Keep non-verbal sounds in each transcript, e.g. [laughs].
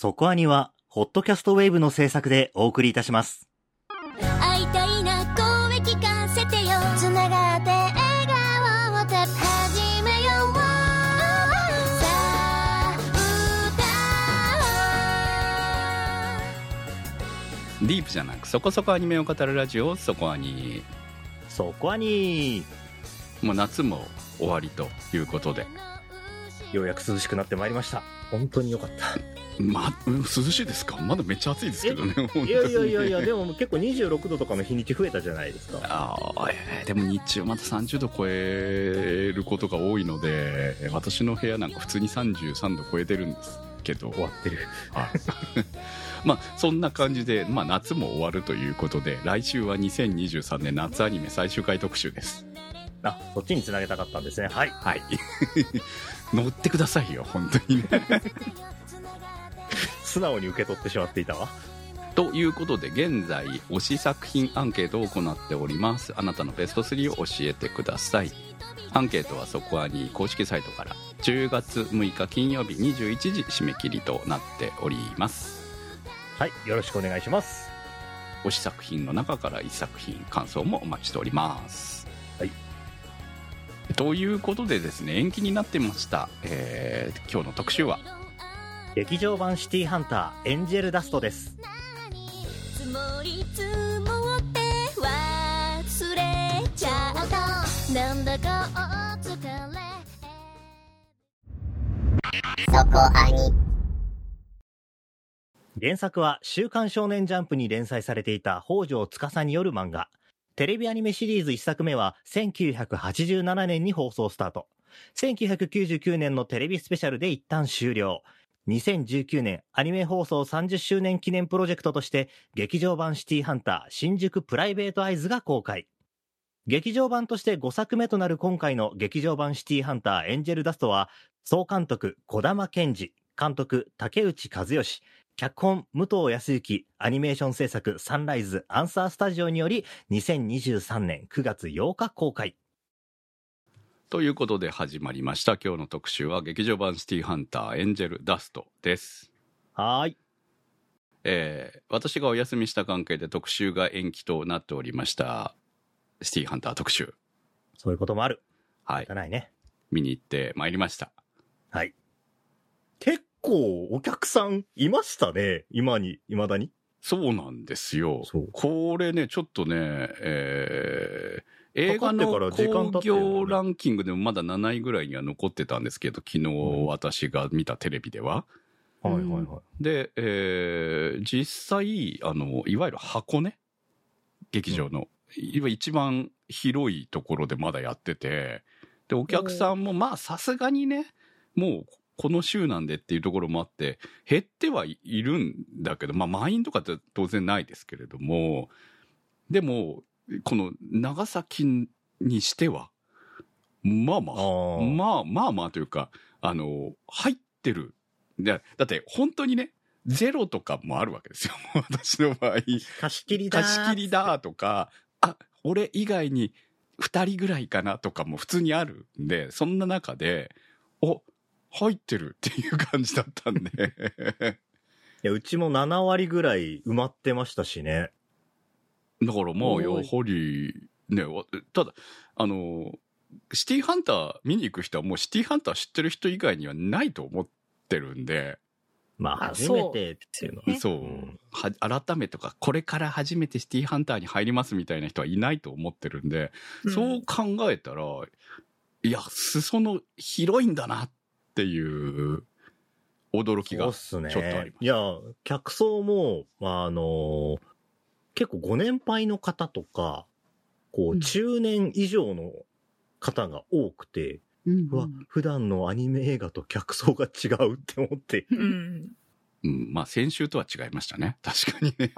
そこアニは、ホットキャストウェーブの制作でお送りいたします。会いたいな声聞かせてよ。つながって笑顔をた始めようさあディープじゃなくそこそこアニメを語るラジオそこアニそこアニもう夏も終わりということで。ようやく涼しくなってまいりました。本当によかった。まうん涼しいですか？まだめっちゃ暑いですけどねいやいやいやいや、でも結構26度とかの日にち増えたじゃないですか。あーえーでも日中また30度超えることが多いので私の部屋なんか普通に33度超えてるんですけど終わってる。はい [laughs] まあそんな感じで、まあ、夏も終わるということで来週は2023年夏アニメ最終回特集ですあ、そっちに繋げたかったんですね。はい。はい [laughs] 乗ってくださいよ本当にね素直に受け取ってしまっていたわ。ということで現在推し作品アンケートを行っておりますあなたのベスト3を教えてくださいアンケートはそこはに公式サイトから10月6日金曜日21時締め切りとなっておりますはい。よろしくお願いします。推し作品の中から1作品感想もお待ちしておりますはいということでですね延期になってました、えー今日の特集は劇場版シティハンターエンジェルダストです。積もり積もって忘れちゃうとなんだかお疲れ原作は週刊少年ジャンプに連載されていた北条司による漫画。テレビアニメシリーズ1作目は1987年に放送スタート。1999年のテレビスペシャルで一旦終了。2019年アニメ放送30周年記念プロジェクトとして劇場版シティハンター新宿プライベートアイズが公開。劇場版として5作目となる今回の劇場版シティハンターエンジェルダストは総監督小玉健二、監督竹内和義、脚本武藤康之アニメーション制作サンライズアンサースタジオにより2023年9月8日公開ということで始まりました。今日の特集は劇場版シティハンターエンジェルダストです。はーい。えー私がお休みした関係で特集が延期となっておりました。シティハンター特集。そういうこともある。はい。じゃないね。見に行ってまいりました。はい。結構お客さんいましたね。今に未だに。そうなんですよ。これねちょっとねえー映画の興行ランキングでもまだ7位ぐらいには残ってたんですけど昨日私が見たテレビでは、はいはいはい。で、えー実際あのいわゆる箱根？劇場の、いわ一番広いところでまだやってて。でお客さんもまあさすがにねもうこの週なんでっていうところもあって減ってはいるんだけどまあ満員とかって当然ないですけれどもでもこの長崎にしてはまあまああー。まあまあまあというかあの入ってる。でだって本当にねゼロとかもあるわけですよ。[laughs] 私の場合。貸し切りだー貸し切りだとかあ俺以外に2人ぐらいかなとかも普通にあるんでそんな中でお入ってるっていう感じだったんで。[laughs] いやうちも7割ぐらい埋まってましたしねだからまあやはりねわただあのシティハンター見に行く人はもうシティハンター知ってる人以外にはないと思ってるんで。まああ初めてっていうのはね。そう、改めとかこれから初めてシティハンターに入りますみたいな人はいないと思ってるんで、そう考えたらいや裾野広いんだなっていう驚きが。ちょっとあります。いや、客層も、まあ、あの結構ご年配の方とか、こう、うん。中年以上の方が多くて、うんうわ、普段のアニメ映画と客層が違うって思って。うん。うん、まあ先週とは違いましたね。確かにね。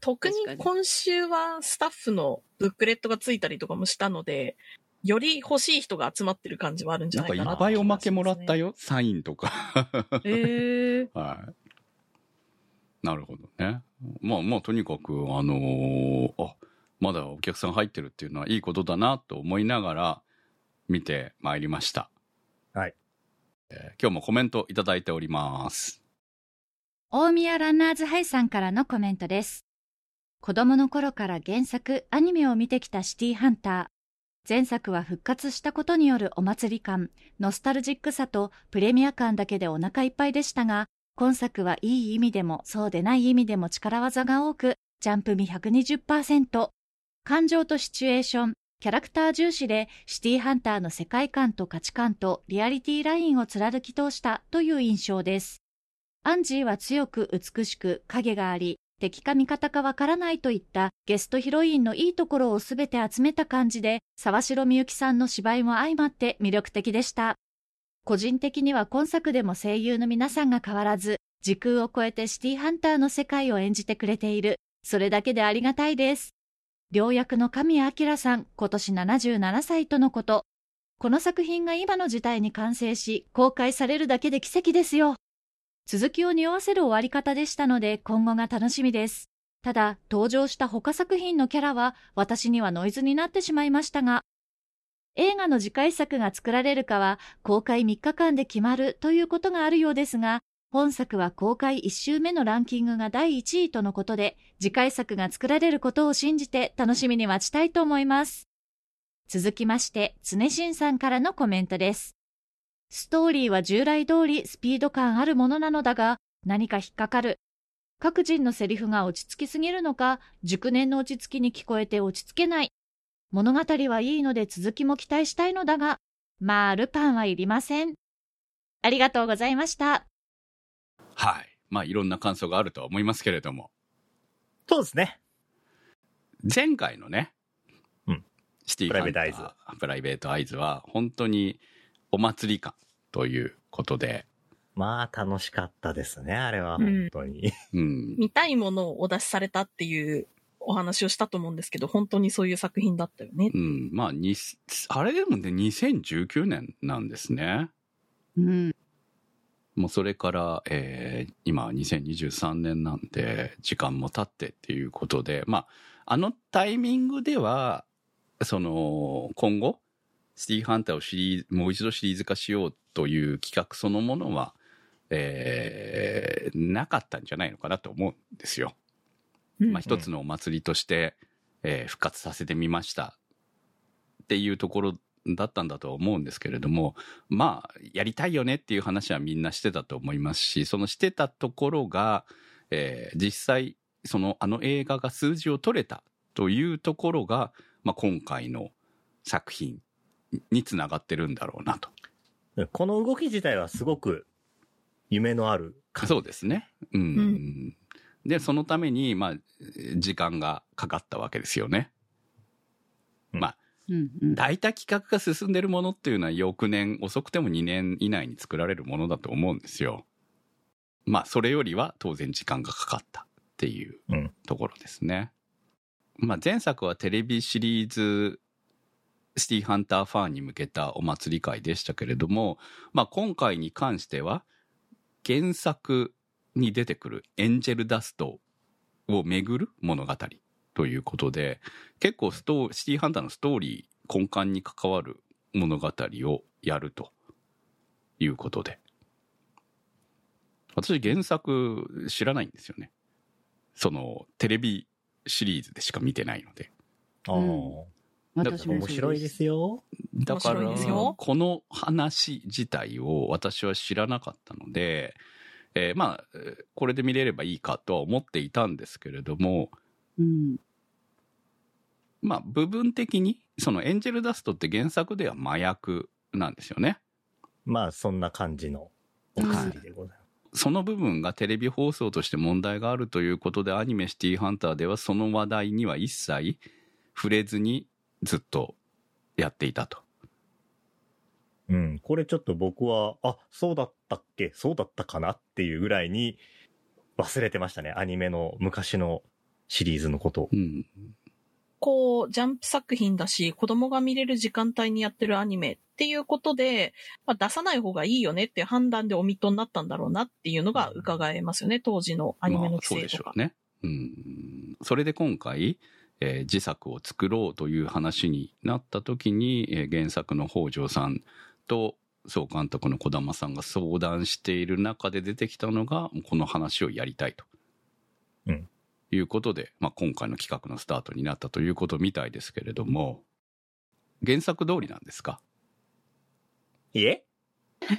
特に今週はスタッフのブックレットがついたりとかもしたので、より欲しい人が集まってる感じはあるんじゃなんかないかないっぱいおまけもらったよ。よサインとか。ええ [laughs] はいなるほどね。まあまあとにかくあのーあまだお客さん入ってるっていうのはいいことだなと思いながら見てまいりました。はい、えー今日もコメントいただいております。大宮ランナーズハイさんからのコメントです。子供の頃から原作、アニメを見てきたシティハンター。前作は復活したことによるお祭り感、ノスタルジックさとプレミア感だけでお腹いっぱいでしたが、今作はいい意味でもそうでない意味でも力技が多く、ジャンプ味120%。感情とシチュエーション、キャラクター重視でシティハンターの世界観と価値観とリアリティラインを貫き通したという印象です。アンジーは強く美しく影があり、敵か味方かわからないといったゲストヒロインのいいところをすべて集めた感じで、沢城みゆきさんの芝居も相まって魅力的でした。個人的には今作でも声優の皆さんが変わらず、時空を超えてシティハンターの世界を演じてくれている。それだけでありがたいです。良役の神谷明さん、今年77歳とのこと。この作品が今の時代に完成し、公開されるだけで奇跡ですよ。続きを匂わせる終わり方でしたので、今後が楽しみです。ただ、登場した他作品のキャラは、私にはノイズになってしまいましたが、映画の次回作が作られるかは、公開3日間で決まるということがあるようですが、本作は公開1週目のランキングが第1位とのことで、次回作が作られることを信じて楽しみに待ちたいと思います。続きまして、常新さんからのコメントです。ストーリーは従来通りスピード感あるものなのだが、何か引っかかる。各人のセリフが落ち着きすぎるのか、熟年の落ち着きに聞こえて落ち着けない。物語はいいので続きも期待したいのだが、まあ、ルパンはいりません。ありがとうございました。はい。まあ、いろんな感想があるとは思いますけれども、そうですね。前回のね、うんシティプライベートアープライベートアイズは、本当にお祭り感ということで、まあ、楽しかったですね、あれは、うん本当に。うん。見たいものをお出しされたっていうお話をしたと思うんですけど、本当にそういう作品だったよね。うん。まあ、に、あれでもね、2019年なんですね。うん。もうそれから、えー今は2023年なんで、時間も経ってっていうことで、まあ、あのタイミングでは、その、今後、シティハンターをシリーズ、もう一度シリーズ化しようという企画そのものは、えーなかったんじゃないのかなと思うんですよ。うんまあ、一つのお祭りとして、えー復活させてみましたっていうところだったんだとは思うんですけれどもまあやりたいよねっていう話はみんなしてたと思いますしそのしてたところが、えー実際そのあの映画が数字を取れたというところが、まあ、今回の作品につながってるんだろうなと。この動き自体はすごく夢のあるそうですね。うん。で、そのために、まあ、時間がかかったわけですよね。まあ、うんうん大体企画が進んでるものっていうのは翌年、遅くても2年以内に作られるものだと思うんですよ。まあ、それよりは当然時間がかかったっていううんところですね。まあ、前作はテレビシリーズ、シティハンターファンに向けたお祭り会でしたけれども、まあ、今回に関しては、原作に出てくるエンジェルダストを巡る物語ということで、結構ストーシティハンターのストーリー根幹に関わる物語をやるということで。私原作知らないんですよね。そのテレビシリーズでしか見てないので。あー私もそう面白いですよ。だからこの話自体を私は知らなかったので、えーまあえーこれで見れればいいかとは思っていたんですけれどもうん。まあ部分的にそのエンジェルダストって原作では麻薬なんですよね。まあ、そんな感じのお薬でございます。その部分がテレビ放送として問題があるということでアニメ「シティーハンター」ではその話題には一切触れずにずっとやっていたと。うん。これちょっと僕は、あ、そうだったっけ？そうだったかなっていうぐらいに忘れてましたね。アニメの昔のシリーズのことを。うん、こう、ジャンプ作品だし、子供が見れる時間帯にやってるアニメっていうことで、まあ、出さない方がいいよねっていう判断でオミットになったんだろうなっていうのが伺えますよね、当時のアニメのまあそう規制とか。でしょうね。うん。それで今回、えー自作を作ろうという話になった時に、えー原作の北条さんと総監督の児玉さんが相談している中で出てきたのが、この話をやりたいと。うんいうことで、まあ、今回の企画のスタートになったということみたいですけれども、原作通りなんですか？いえ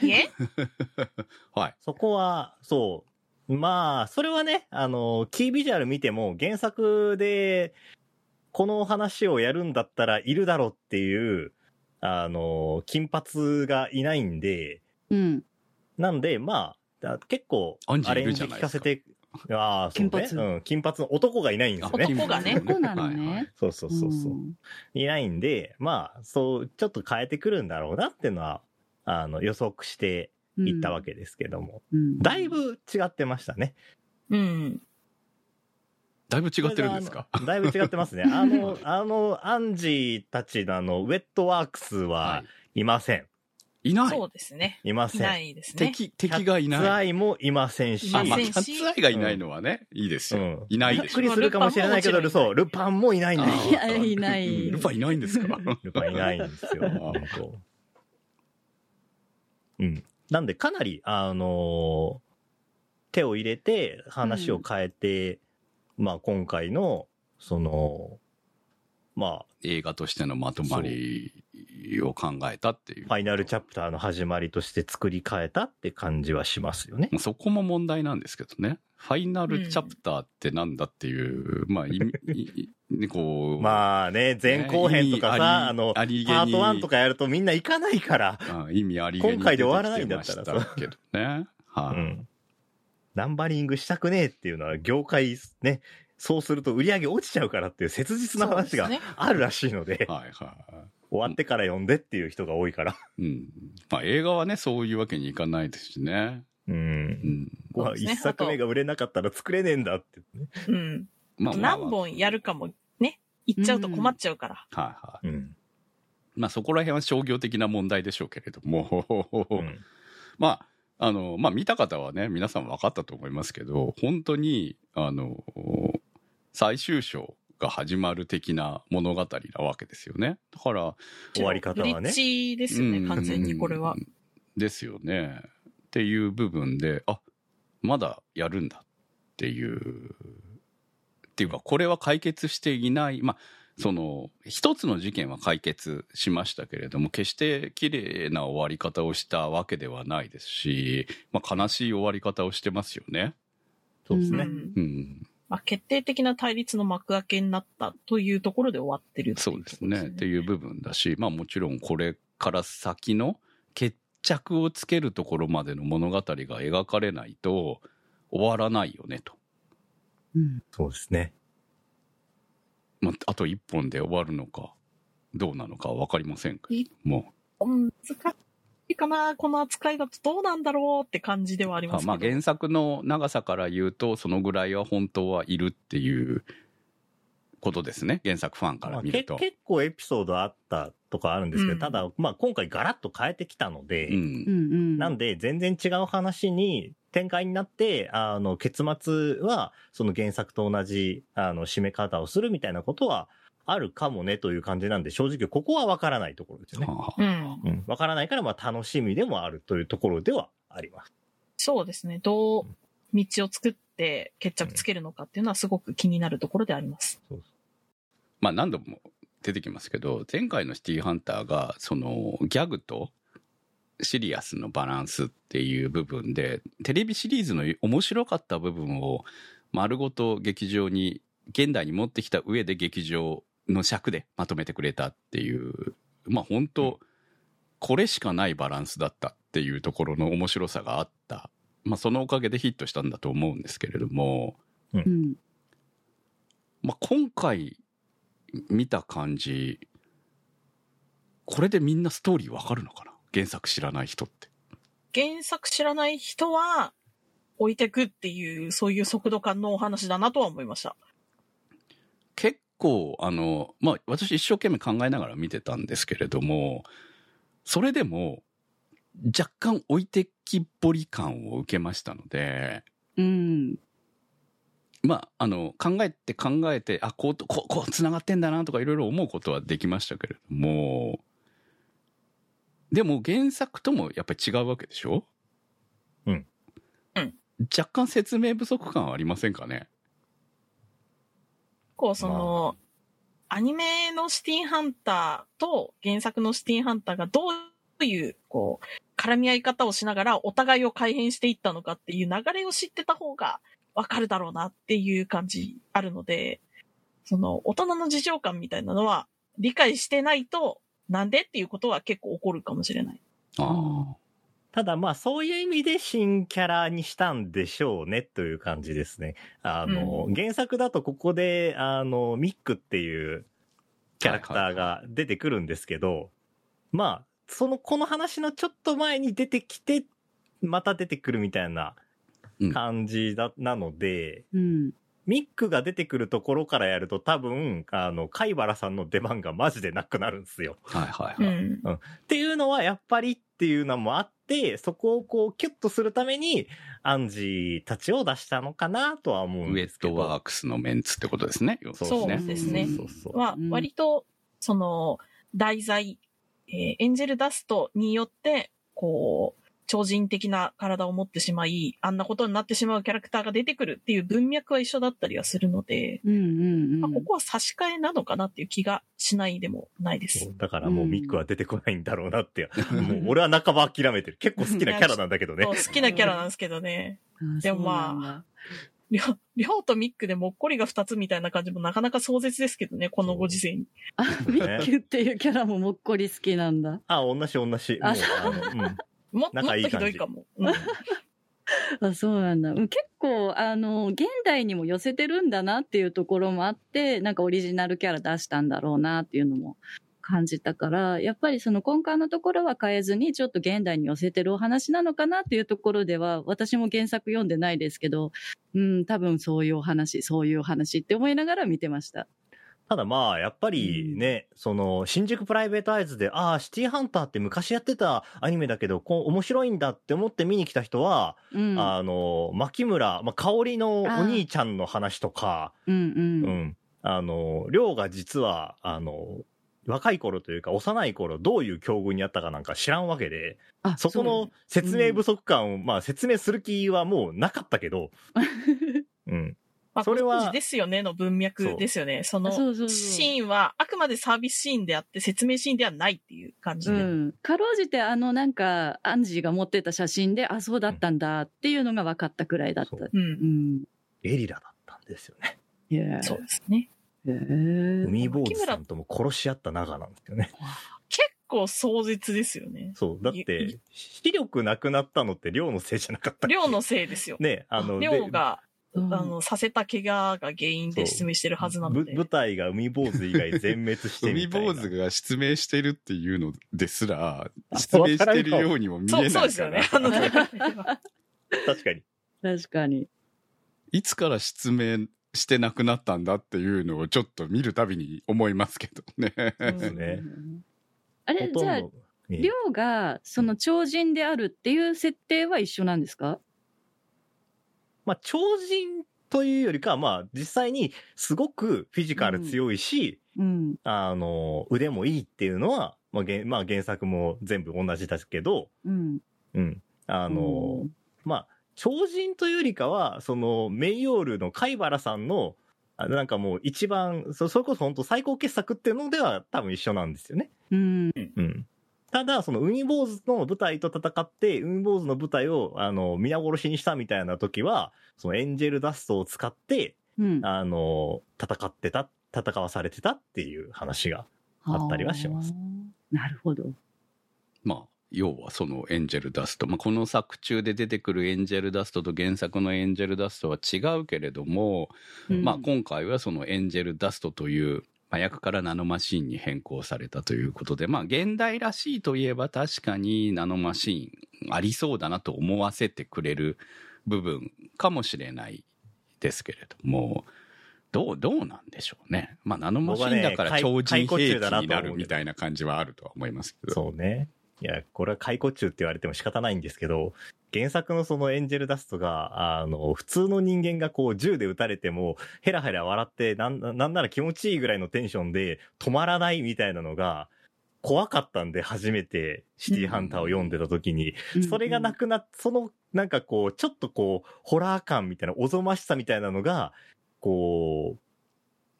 いえ [laughs] はい。そこは、そう。まあ、それはね、あの、キービジュアル見ても原作で、この話をやるんだったらいるだろうっていう、あの、金髪がいないんで、うん。なんで、まあ、だ結構アレンジ聞かせて、ああ、そうね。金髪うん、金髪の男がいないんですよね。男がね男なのねそうそうそうそう。んいないんで、まあ、そう、ちょっと変えてくるんだろうなっていうのは、あの、予測していったわけですけども。うんだいぶ違ってましたね。うん。だいぶ違ってるんですか？だいぶ違ってますね。[laughs] あの、あの、アンジーたちのあの、ウェットワークスは。はいいません。いない？そうですね。いません。いないですね。敵、敵がいキャッツない。アイもいませんし、あ、まあ、キャッツアイがいないのはね、いいですよ。うんいないでしょびっく。りするかもしれないけど、ルパンもいないそう、ルパンもいないんですあーいやいないルパンいないんですか？ルパンいないんですよ。[laughs] うん。なんで、かなり、あのー手を入れて、話を変えて、まあ、今回の、その、まあ、映画としてのまとまりを考えたっていう。ファイナルチャプターの始まりとして作り変えたって感じはしますよね。そこも問題なんですけどね。ファイナルチャプターってなんだっていう、まあ、意味、こう。まあね、前後編とかねさ、あの、パート1とかやるとみんな行かないから。あ意味ありげに今回で終わらないんだったらけどね。はい、うん。ナンバリングしたくねえっていうのは業界ね、そうすると売り上げ落ちちゃうからっていう切実な話があるらしいので、はいは終わってから読んでっていう人が多いから。い。うん。まあ映画はね、そういうわけにいかないですしね。う。うんん。まあ一作目が売れなかったら作れねえんだって、ね。うん。まあ何本やるかもね、言っちゃうと困っちゃうから。はいはい。うん。まあそこら辺は商業的な問題でしょうけれども、うん [laughs] まあ、あの、まあ見た方はね、皆さん分かったと思いますけど、本当に、あの、最終章が始まる的な物語なわけですよね。だから、終わり方はねブリッジですよね、うん完全にこれは。ですよね。っていう部分で、あ、まだやるんだっていう、っていうか、これは解決していない、まあ、その、一つの事件は解決しましたけれども、決して綺麗な終わり方をしたわけではないですし、まあ、悲しい終わり方をしてますよね。そうですね。うんうん。まあ、決定的な対立の幕開けになったというところで終わってるっていそうですね。っていう部分だし、まあもちろんこれから先の決着をつけるところまでの物語が描かれないと終わらないよねと。うんそうですね。まあ、あと一本で終わるのか、どうなのかわかりませんけども。うん難しいかな、この扱いだとどうなんだろうって感じではありますけど。あまあ原作の長さから言うと、そのぐらいは本当はいるっていうことですね。原作ファンかまあ、ら見ると。け結構エピソードあったとかあるんですけど、うんただ、まあ今回ガラッと変えてきたので、うん。なんで全然違う話に展開になって、あの、結末はその原作と同じ、あの、締め方をするみたいなことはあるかもねという感じなんで、正直ここはわからないところですよね。はあうん。うん。わからないから、まあ楽しみでもあるというところではあります。そうですね。どう道を作って決着つけるのかっていうのはすごく気になるところであります。そうまあ何度も出てきますけど、前回のシティーハンターが、そのギャグとシリアスのバランスっていう部分で、テレビシリーズの面白かった部分を丸ごと劇場に、現代に持ってきた上で劇場の尺でまとめてくれたっていう、まあ本当、これしかないバランスだったっていうところの面白さがあった。まあそのおかげでヒットしたんだと思うんですけれども、うん。まあ、今回見た感じ、これでみんなストーリーわかるのかな？原作知らない人って。原作知らない人は置いてくっていう、そういう速度感のお話だなとは思いました。結構、あの、まあ、私一生懸命考えながら見てたんですけれども、それでも、若干置いてきぼり感を受けましたので、うん。まあ、あの、考えて考えて、あ、こうと、こう、こう、繋がってんだなとかいろいろ思うことはできましたけれども、でも原作ともやっぱり違うわけでしょ？うん。うん。若干説明不足感はありませんかね？こう、その、アニメのシティーハンターと原作のシティーハンターがどういう、こう、絡み合い方をしながらお互いを改変していったのかっていう流れを知ってた方がわかるだろうなっていう感じあるので、その、大人の事情感みたいなのは理解してないと、なんでっていうことは結構起こるかもしれない。あただまあそういう意味で新キャラにしたんでしょうねという感じですね。あの、原作だとここで、あの、ミックっていうキャラクターが出てくるんですけど、まあ、その、この話のちょっと前に出てきて、また出てくるみたいなうん感じだ、なので、うん。ミックが出てくるところからやると多分、あの、貝原さんの出番がマジでなくなるんですよ。あ。はいはいうはい。ん。っていうのはやっぱりっていうのもあって、そこをこうキュッとするために、アンジーたちを出したのかなとは思うんウェッですけど。トワークスのメンツってことですね。そうですねそうそうはうん、割と、その、題材、えーエンジェルダストによって、こう、超人的な体を持ってしまい、あんなことになってしまうキャラクターが出てくるっていう文脈は一緒だったりはするので、うんうんまあ、うん。ここは差し替えなのかなっていう気がしないでもないです。だからもうミックは出てこないんだろうなって。[laughs] もう俺は半ば諦めてる。結構好きなキャラなんだけどね [laughs] そう。好きなキャラなんですけどね。あでもまありょりょうとミックでもっこりが二つみたいな感じもなかなか壮絶ですけどね、このご時世に。あ、ミッキュっていうキャラももっこり好きなんだ。あ、同じ同じ。もうああの、うん。ももっとひ仲いい感じどいかも。うん [laughs] あ、そうなんだ。うん結構、あの、現代にも寄せてるんだなっていうところもあって、なんかオリジナルキャラ出したんだろうなっていうのも感じたから、やっぱりその根幹のところは変えずに、ちょっと現代に寄せてるお話なのかなっていうところでは、私も原作読んでないですけど、うん、多分そういうお話、そういうお話って思いながら見てました。ただまあ、やっぱりね、その、新宿プライベートアイズで、ああ、シティハンターって昔やってたアニメだけど、こう、面白いんだって思って見に来た人は、うん。あの、牧村、まあ、香りのお兄ちゃんの話とか、うんう。うんん。あの、りょうが実は、あの、若い頃というか、幼い頃、どういう境遇にあったかなんか知らんわけで、あそこの説明不足感を、まあ、説明する気はもうなかったけど、[laughs] うん。まあ、それはですよねの文脈ですよね。そのシーンはあくまでサービスシーンであって説明シーンではないっていう感じで。うん。かろうじてあのなんか、アンジーが持ってた写真で、あ、そうだったんだっていうのが分かったくらいだった。そううんうん。ゲリラだったんですよね。いやそうですね。へー海坊主さんとも殺し合った仲なんですよね。結構壮絶ですよね。そう。だって、視力なくなったのって量のせいじゃなかったっけ？量のせいですよ。ね、あの、量が、うんあの、させた怪我が原因で失明してるはずなので。ぶ舞台が海坊主以外全滅して海みたいな。坊主が失明してるっていうのですら、あ失明してるようにも見えそう、ないから。そうですよね。あの、[laughs] 確かに。確かに。いつから失明してなくなったんだっていうのをちょっと見るたびに思いますけどね。ですねうんあれ、じゃあ、ええりょうが、その超人であるっていう設定は一緒なんですか？まあ、超人というよりかは、まあ、実際にすごくフィジカル強いし、うん。あの、腕もいいっていうのは、まあ、原まあ、原作も全部同じだけど、うん。うん。あの、うんまあ、超人というよりかは、その、メイヨールの貝原さんの、あなんかもう一番、そそれこそ本当最高傑作っていうのでは多分一緒なんですよね。うん。うん。ただ、その海坊主の部隊と戦って、海坊主の部隊を、あの、皆殺しにしたみたいな時は、そのエンジェルダストを使って、うん。あの、戦ってた、戦わされてたっていう話が。あったりはします。なるほど。まあ、要はそのエンジェルダスト。まあ、この作中で出てくるエンジェルダストと原作のエンジェルダストは違うけれども、うんまあ、今回はそのエンジェルダストという麻薬からナノマシンに変更されたということで、まあ、現代らしいといえば確かにナノマシンありそうだなと思わせてくれる部分かもしれないですけれども、どう、どうなんでしょうね。まあ、ナノマシンだから超人兵器になるみたいな感じはあるとは思いますけど。そうね。いや、これは解雇中って言われても仕方ないんですけど、原作のそのエンジェルダストが、あの、普通の人間がこう銃で撃たれても、ヘラヘラ笑って、なん、なんなら気持ちいいぐらいのテンションで止まらないみたいなのが、怖かったんで、初めてシティハンターを読んでた時に、それがなくくなっ、その、なんかこう、ちょっとこう、ホラー感みたいな、おぞましさみたいなのが、こ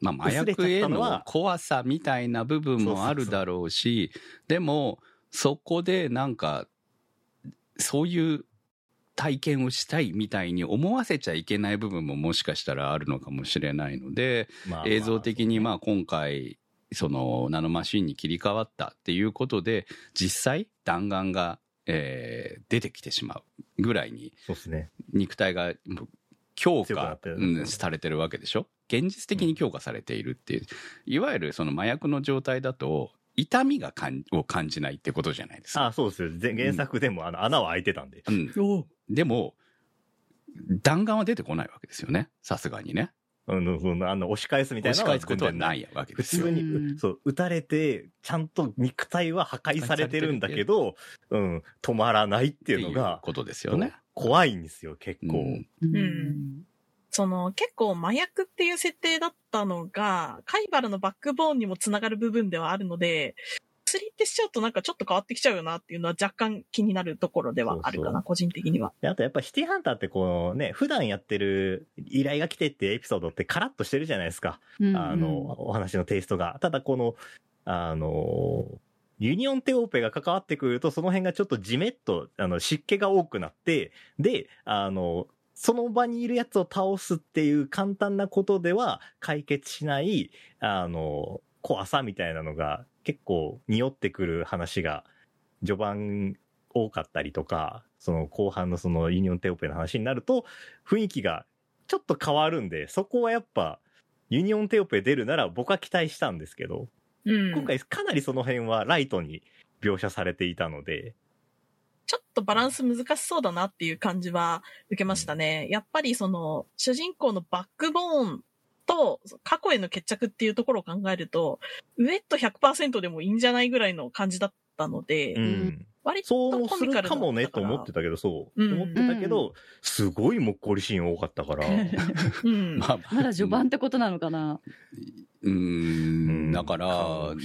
まあ、麻薬へのったのは怖さみたいな部分もあるだろうし、でも、そこでなんか、そういう体験をしたいみたいに思わせちゃいけない部分ももしかしたらあるのかもしれないので、う、まあ映像的にまあ、あ今回、そのナノマシンに切り替わったっていうことで、実際弾丸が、えー出てきてしまうぐらいに。肉体が強化されてるわけでしょ。現実的に強化されているっていう、いわゆるその麻薬の状態だと痛みがかんを感じないってことじゃないですか。あそうです原作でも、あの、穴は開いてたんで。うん、でも弾丸は出てこないわけですよね。さすがにね。あの、その、あの、押し返すみたいなの押し返すことはないわけで普すよ。通に、うん。そう、撃たれて、ちゃんと肉体は破壊されてるんだけど、うん、止まらないっていうのが、ことですよね。怖いんですよ、結構。うん。うんその結構麻薬っていう設定だったのが、カイバルのバックボーンにもつながる部分ではあるので、薬ってしちゃうとなんかちょっと変わってきちゃうよなっていうのは若干気になるところではあるかな、そうそう個人的には。であとやっぱシティハンターってこうね、普段やってる依頼が来てってエピソードってカラッとしてるじゃないですか。あの、お話のテイストが。ただこの、あの、ユニオンテオーペが関わってくると、その辺がちょっとジメッと、あの、湿気が多くなって、で、あの、その場にいるやつを倒すっていう簡単なことでは解決しない、あの、怖さみたいなのが結構匂ってくる話が序盤多かったりとか、その後半のそのユニオンテオーペの話になると、雰囲気がちょっと変わるんで、そこはやっぱ、ユニオンテオーペ出るなら僕は期待したんですけど、うん。今回かなりその辺はライトに描写されていたので、ちょっとバランス難しそうだなっていう感じは受けましたね。やっぱりその、主人公のバックボーンと過去への決着っていうところを考えると、ウエット100%でもいいんじゃないぐらいの感じだったので、うん。割とそうもするかもねと思ってたけど、そう。うん思ってたけど、すごいもっこりシーン多かったから、[laughs] うん。まあまだ序盤ってことなのかな？うんん、だから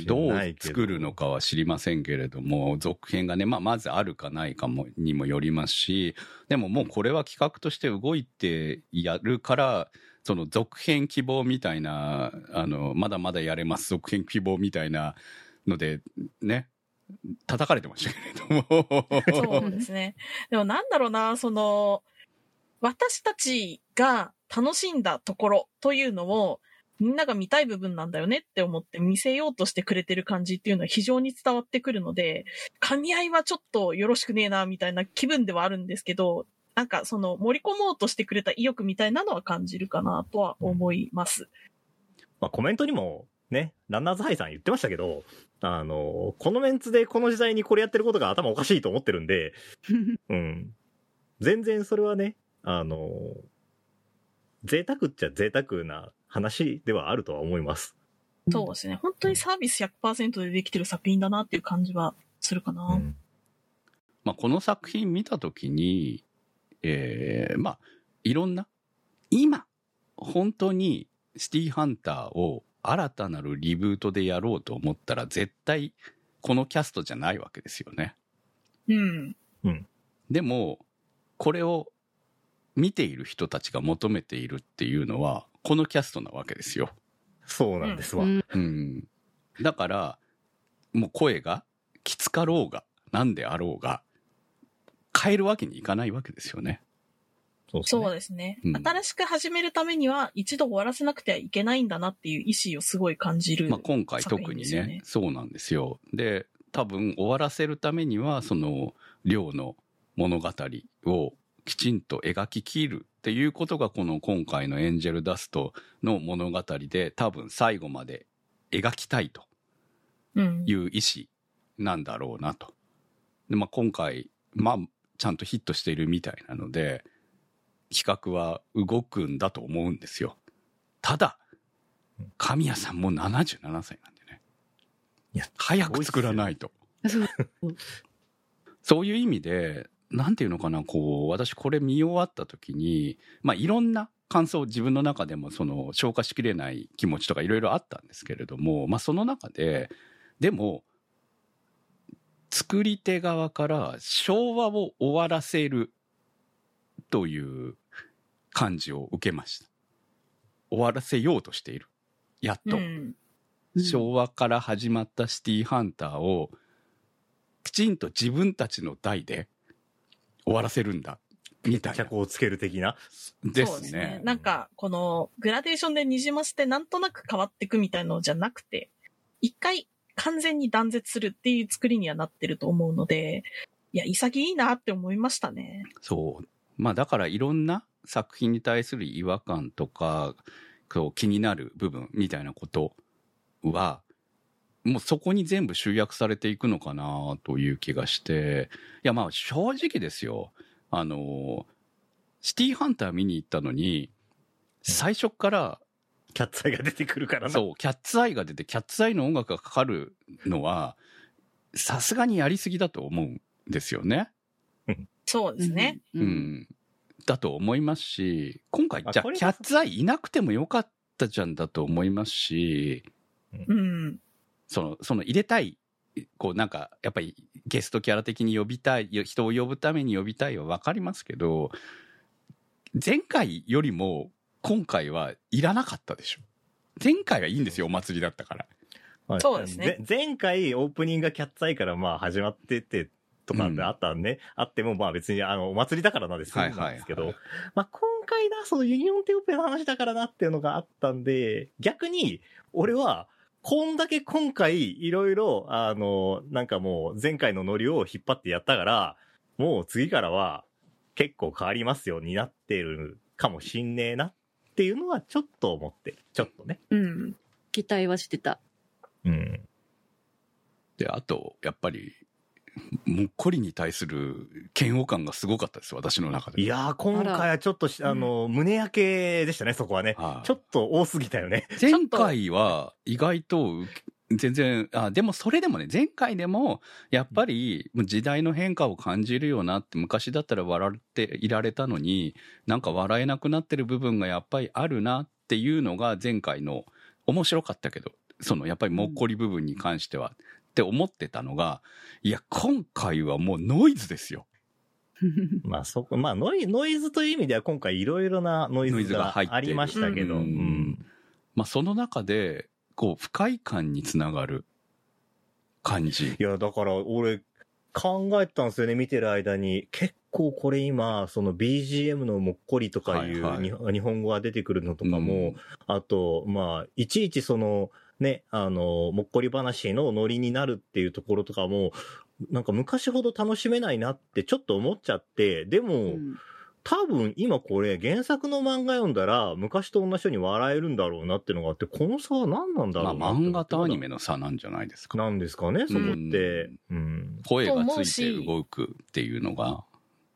どう作るのかは知りませんけれども、続編がね、まあ、まずあるかないかもにもよりますし、でももうこれは企画として動いてやるから、その続編希望みたいな、あの、まだまだやれます続編希望みたいなので、ね、叩かれてましたけれども。そうですね。でもなんだろうな、その、私たちが楽しんだところというのを、みんなが見たい部分なんだよねって思って見せようとしてくれてる感じっていうのは非常に伝わってくるので、噛み合いはちょっとよろしくねえな、みたいな気分ではあるんですけど、なんかその盛り込もうとしてくれた意欲みたいなのは感じるかなとは思います。まあコメントにもね、ランナーズハイさん言ってましたけど、あの、このメンツでこの時代にこれやってることが頭おかしいと思ってるんで、[laughs] うん。全然それはね、あの、贅沢っちゃ贅沢な話ではあるとは思います。そうですね。本当にサービス100%でできてる作品だなっていう感じはするかな。うんまあ、この作品見たときに、えーまあ、いろんな、今、本当にシティハンターを新たなるリブートでやろうと思ったら、絶対このキャストじゃないわけですよね。うん。でも、これを見ている人たちが求めているっていうのは、このキャストなわけですよ。そうなんですわ。うんうん。だから、もう声がきつかろうが、なんであろうが、変えるわけにいかないわけですよね。そうですねそうですね、うん新しく始めるためには一度終わらせなくてはいけないんだなっていう意思をすごい感じる。まあ、今回作特にねねそうなんですよ。で多分終わらせるためにはその亮の物語をきちんと描ききるっていうことがこの今回の「エンジェルダスト」の物語で多分最後まで描きたいとうんいう意思なんだろうなと。でまあ、今回、まあ、ちゃんとヒットしているみたいなので企画は動くんだと思うんですよ。ただ神谷さんも77歳なんでね。いや早く作らないと。そう [laughs] そういう意味で、なんていうのかな、こう、私これ見終わった時に、まあいろんな感想自分の中でもその消化しきれない気持ちとかいろいろあったんですけれども、まあその中で、でも、作り手側から昭和を終わらせるという感じを受けました。終わらせようとしている。やっと。うん。昭和から始まったシティーハンターをきちんと自分たちの代で終わらせるんだ。みたいな脚。をつける的な。ですそうですね。なんか、このグラデーションでにじませてなんとなく変わっていくみたいのじゃなくて、一回完全に断絶するっていう作りにはなってると思うので、いや、潔いなって思いましたね。そう。まあだからいろんな作品に対する違和感とか、こう気になる部分みたいなことは、もうそこに全部集約されていくのかなという気がして、いやまあ正直ですよ。あの、シティーハンター見に行ったのに、最初からキャッツアイが出てくるからな。そう、キャッツアイが出て、キャッツアイの音楽がかかるのは、さすがにやりすぎだと思うんですよね。そうですね。う。うんん。だと思いますし、今回、じゃあ、キャッツアイいなくてもよかったじゃんだと思いますし、うん。その、その入れたい、こうなんか、やっぱりゲストキャラ的に呼びたい、人を呼ぶために呼びたいはわかりますけど、前回よりも今回はいらなかったでしょ。前回はいいんですよ、お祭りだったから。まあそうですねぜ前回オープニングがキャッツアイからまあ始まっててとかであったんで、あってもまあ別にあのお祭りだからなんですはいなんですけど、はいはいまあ今回な、そのユニオンテオペの話だからなっていうのがあったんで、逆に俺はこんだけ今回いろいろあの、なんかもう前回のノリを引っ張ってやったから、もう次からは結構変わりますようになってるかもしんねえなっていうのはちょっと思ってる。ちょっとね。うん。期待はしてた。うん。で、あと、やっぱり、もっこりに対する嫌悪感がすごかったです、私の中で。いやー、今回はちょっとし、あの、胸焼けでしたね、そこはね。はいちょっと多すぎたよね。前回は意外と全然、あ、でもそれでもね、前回でも、やっぱり時代の変化を感じるよなって、昔だったら笑っていられたのに、なんか笑えなくなってる部分がやっぱりあるなっていうのが前回の面白かったけど、そのやっぱりもっこり部分に関しては、って思ってたのが、いや、今回はもうノイズですよ。[laughs] まあそこ、まあノイノイズという意味では今回いろいろなノイズズが入ってがありましたけど、ううんん。まあその中で、こう、不快感につながる感じ。いや、だから俺考えてたんですよね、見てる間に。結構これ今、その BGM のもっこりとかいう、はいはいに日本語が出てくるのとかも、うんあと、まあ、いちいちその、ね、あの、もっこり話のノリになるっていうところとかも、なんか昔ほど楽しめないなってちょっと思っちゃって、でも、うん多分今これ原作の漫画読んだら昔と同じように笑えるんだろうなってのがあって、この差は何なんだろうなまあ漫画とアニメのの差なんじゃないですか。なんですかね、そこって。うん。声がついてし動くっていうのが、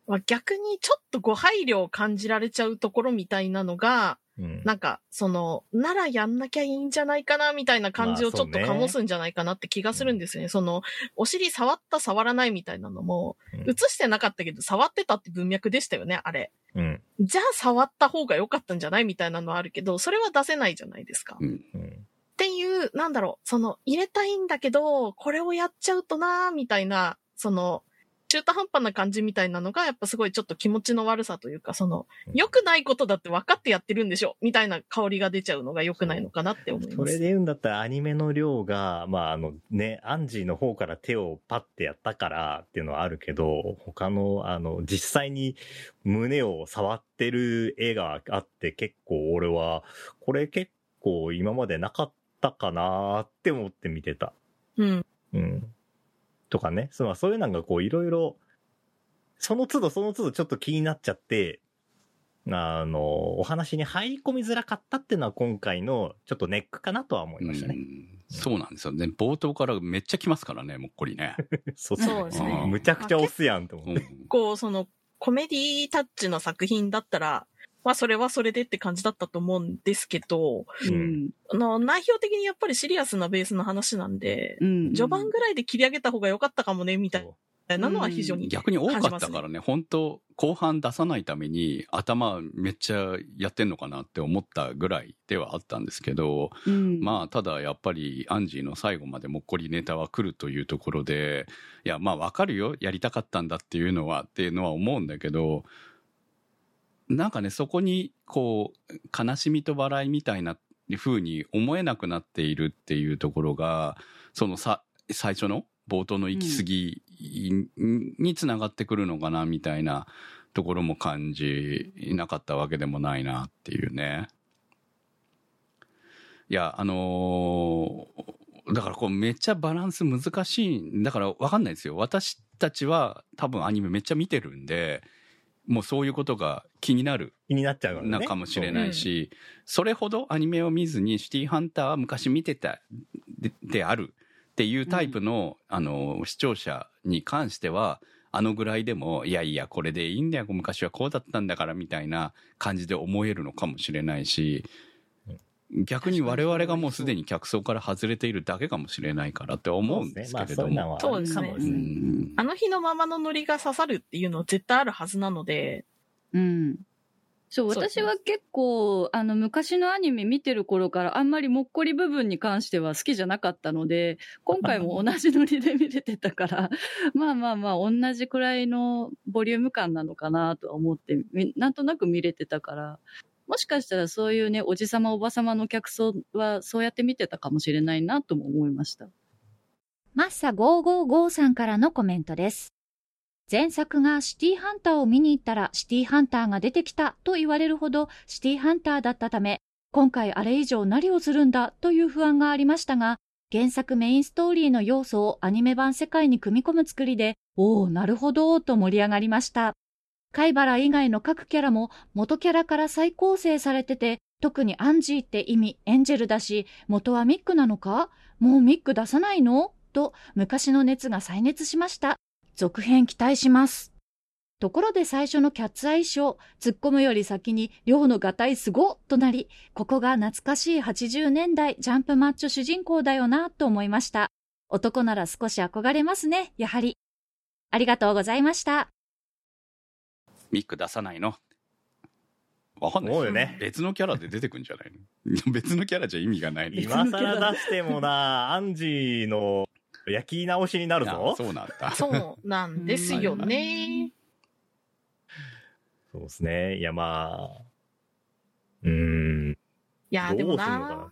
まあ、逆にちょっとご配慮を感じられちゃうところみたいなのが、うんなんか、その、ならやんなきゃいいんじゃないかな、みたいな感じをちょっと醸すんじゃないかなって気がするんですよね。その、お尻触った触らないみたいなのも、うん映してなかったけど、触ってたって文脈でしたよね、あれ。うん。じゃあ触った方が良かったんじゃないみたいなのはあるけど、それは出せないじゃないですか。っうんうんていう、なんだろう、その、入れたいんだけど、これをやっちゃうとな、みたいな、その、中途半端な感じみたいなのが、やっぱすごいちょっと気持ちの悪さというか、その、良くないことだって分かってやってるんでしょみたいな香りが出ちゃうのが良くないのかなって思います。それで言うんだったらアニメの量が、まああのね、アンジーの方から手をパッてやったからっていうのはあるけど、他のあの、実際に胸を触ってる絵があって結構俺は、これ結構今までなかったかなって思って見てた。うん。うん。とかね。そのそういうのがこういろいろ、その都度その都度ちょっと気になっちゃって、あの、お話に入り込みづらかったっていうのは今回のちょっとネックかなとは思いましたね。うんそうなんですよね。冒頭からめっちゃ来ますからね、もっこりね。[laughs] そうそうですねむちゃくちゃ押すやんと思って。うんこう、その、コメディタッチの作品だったら、まあ、それはそれでって感じだったと思うんですけど、うん。あの、内容的にやっぱりシリアスなベースの話なんで、うん。序盤ぐらいで切り上げた方が良かったかもね、みたいなのは非常に逆に多かったからね、本当後半出さないために頭めっちゃやってんのかなって思ったぐらいではあったんですけど、うん。まあ、ただやっぱりアンジーの最後までもっこりネタは来るというところで、いや、まあわかるよ。やりたかったんだっていうのは、っていうのは思うんだけど、なんかね、そこに、こう、悲しみと笑いみたいな風に思えなくなっているっていうところが、そのさ、最初の冒頭の行き過ぎにつながってくるのかな、みたいなところも感じなかったわけでもないなっていうね。いや、あのーだからこうめっちゃバランス難しい。だからわかんないですよ。私たちは多分アニメめっちゃ見てるんで、もうそういうことが気になる気になっちゃうかもしれないし、それほどアニメを見ずにシティハンターは昔見てたでであるっていうタイプの、あの、視聴者に関しては、あのぐらいでも、いやいや、これでいいんだよ、昔はこうだったんだから、みたいな感じで思えるのかもしれないし、逆に我々がもうすでに客層から外れているだけかもしれないからって思うんですけれども。そうですね。かも。うねん。あの日のままのノリが刺さるっていうのは絶対あるはずなので、うん。そう、私は結構、あの、昔のアニメ見てる頃からあんまりもっこり部分に関しては好きじゃなかったので、今回も同じノリで見れてたから、[laughs] まあまあまあ、同じくらいのボリューム感なのかなとは思って、みなんとなく見れてたから、もしかしたらそういうね、おじさまおばさまの客層はそうやって見てたかもしれないなとも思いました。マッサ555さんからのコメントです。前作がシティハンターを見に行ったらシティハンターが出てきたと言われるほどシティハンターだったため、今回あれ以上何をするんだという不安がありましたが、原作メインストーリーの要素をアニメ版世界に組み込む作りで、おお、なるほど、と盛り上がりました。貝原以外の各キャラも元キャラから再構成されてて、特にアンジーって意味エンジェルだし、元はミックなのか？もうミック出さないの？と昔の熱が再熱しました。続編期待します。ところで最初のキャッツアイショー、突っ込むより先に、寮のガタイすごとなり、ここが懐かしい80年代ジャンプマッチョ主人公だよなと思いました。男なら少し憧れますね、やはり。ありがとうございました。ミック出さないの？わかんない思うよね。別のキャラで出てくんじゃない？の [laughs] 別のキャラじゃ意味がないの今更出してもな、アンジーの焼き直しになるあぞ。そうなんだ。そうなんですようんね。そうですね。いや、まあ。うーん。いや、でもな。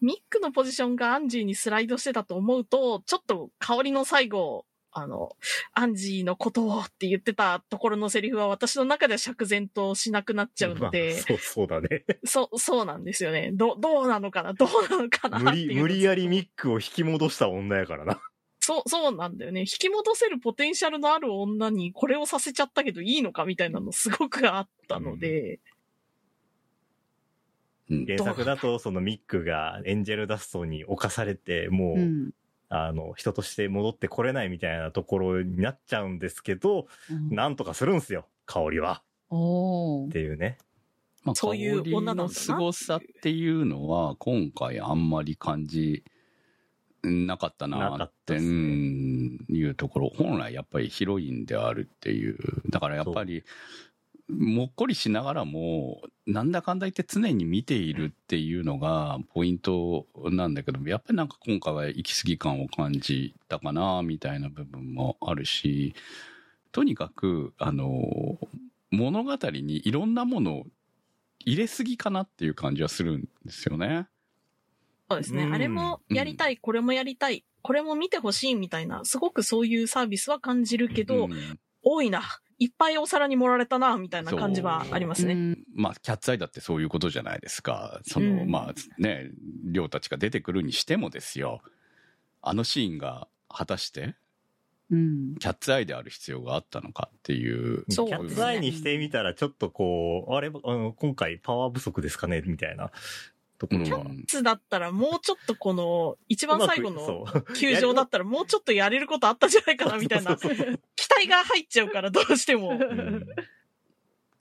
ミックのポジションがアンジーにスライドしてたと思うと、ちょっと香りの最後、あの、アンジーのことをって言ってたところのセリフは私の中では釈然としなくなっちゃうので、まあそう、そうだね。そう、そうなんですよね。ど、どうなのかな？どうなのかな？無っていう理、無理やりミックを引き戻した女やからな。そう、そうなんだよね。引き戻せるポテンシャルのある女にこれをさせちゃったけどいいのかみたいなのすごくあったので、うん原作だと、そのミックがエンジェルダストに侵されて、もう、うん。あの、人として戻ってこれないみたいなところになっちゃうんですけど、うんなんとかするんすよ、香りは。っていうね。まあ、そういう女の凄さっていうのは、今回あんまり感じなかったななっ、かっていうところ。本来やっぱりヒロインであるっていう。だからやっぱり、もっこりしながらも、なんだかんだ言って常に見ているっていうのがポイントなんだけど、やっぱりなんか今回は行き過ぎ感を感じたかな、みたいな部分もあるし、とにかく、あの、物語にいろんなものを入れすぎかなっていう感じはするんですよね。そうですね。うんあれもやりたい、これもやりたい、これも見てほしいみたいな、すごくそういうサービスは感じるけど、うん多いな。いっぱいお皿に盛られたな、みたいな感じはありますね。うんまあ、キャッツアイだってそういうことじゃないですか。その、うんまあね、亮たちが出てくるにしてもですよ。あのシーンが果たして、うん。キャッツアイである必要があったのかっていう。そうキャッツアイにしてみたら、ちょっとこう、あれ、あの今回パワー不足ですかねみたいなところは。うんつだったらもうちょっとこの、一番最後の球場だったらもうちょっとやれることあったんじゃないかな、みたいな、[laughs] 期待が入っちゃうからどうしても。うん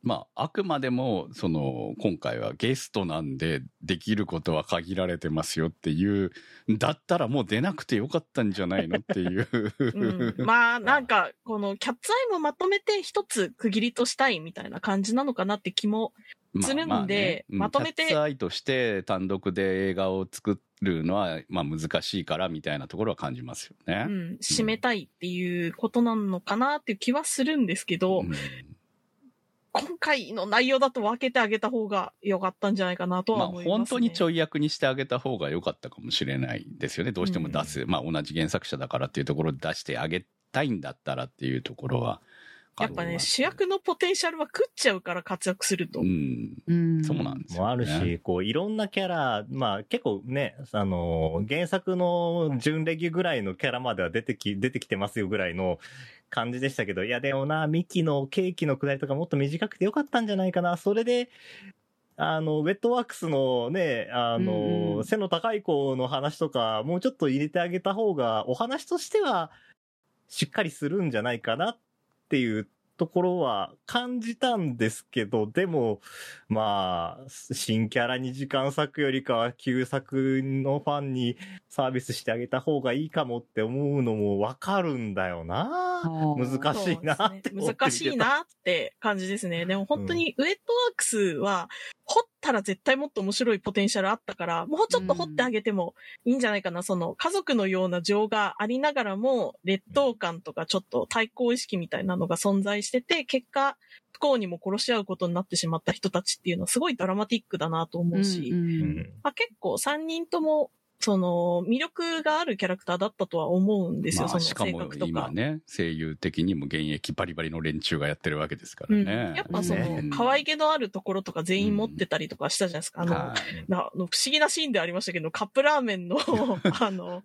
まあ、あくまでも、その、今回はゲストなんで、できることは限られてますよっていう、だったらもう出なくてよかったんじゃないのっていう。うん、まあ、なんか、このキャッツアイもまとめて一つ区切りとしたいみたいな感じなのかなって気も、まあするんでまとめてキャッツアイとして単独で映画を作るのは、まあ難しいからみたいなところは感じますよね。うん、締めたいっていうことなのかなっていう気はするんですけど、うん今回の内容だと分けてあげた方が良かったんじゃないかなとまあは思います、ね。本当にちょい役にしてあげた方が良かったかもしれないですよね。どうしても出す。まあ同じ原作者だからっていうところで出してあげたいんだったらっていうところは。やっぱね、主役のポテンシャルは食っちゃうから活躍すると。うん。うんそうなんですよ、ね。もあるし、こう、いろんなキャラ、まあ結構ね、あの、原作の準レギュぐらいのキャラまでは出てき、出てきてますよぐらいの感じでしたけど、いやでもな、ミキのケーキのくだりとかもっと短くてよかったんじゃないかな。それで、あの、ウェットワークスのね、あの、うんうん背の高い子の話とか、もうちょっと入れてあげた方が、お話としては、しっかりするんじゃないかなっていうところは感じたんですけど、でも、まあ、新キャラに時間割くよりかは旧作のファンにサービスしてあげた方がいいかもって思うのもわかるんだよな。難しいなってね難しいなって感じですね。でも本当にウェットワークスは、たら絶対もっと面白いポテンシャルあったから、もうちょっと掘ってあげてもいいんじゃないかな。その家族のような情がありながらも、劣等感とかちょっと対抗意識みたいなのが存在してて、結果、不幸にも殺し合うことになってしまった人たちっていうのはすごいドラマティックだなと思うし、うんうんうんまあ、結構3人とも、その、魅力があるキャラクターだったとは思うんですよ、まあ、その性格とか。今ね、声優的にも現役バリバリの連中がやってるわけですからうん、ね。やっぱその、うん可愛げのあるところとか全員持ってたりとかしたじゃないですか。あの、はいな不思議なシーンでありましたけど、カップラーメンの、[laughs] あの、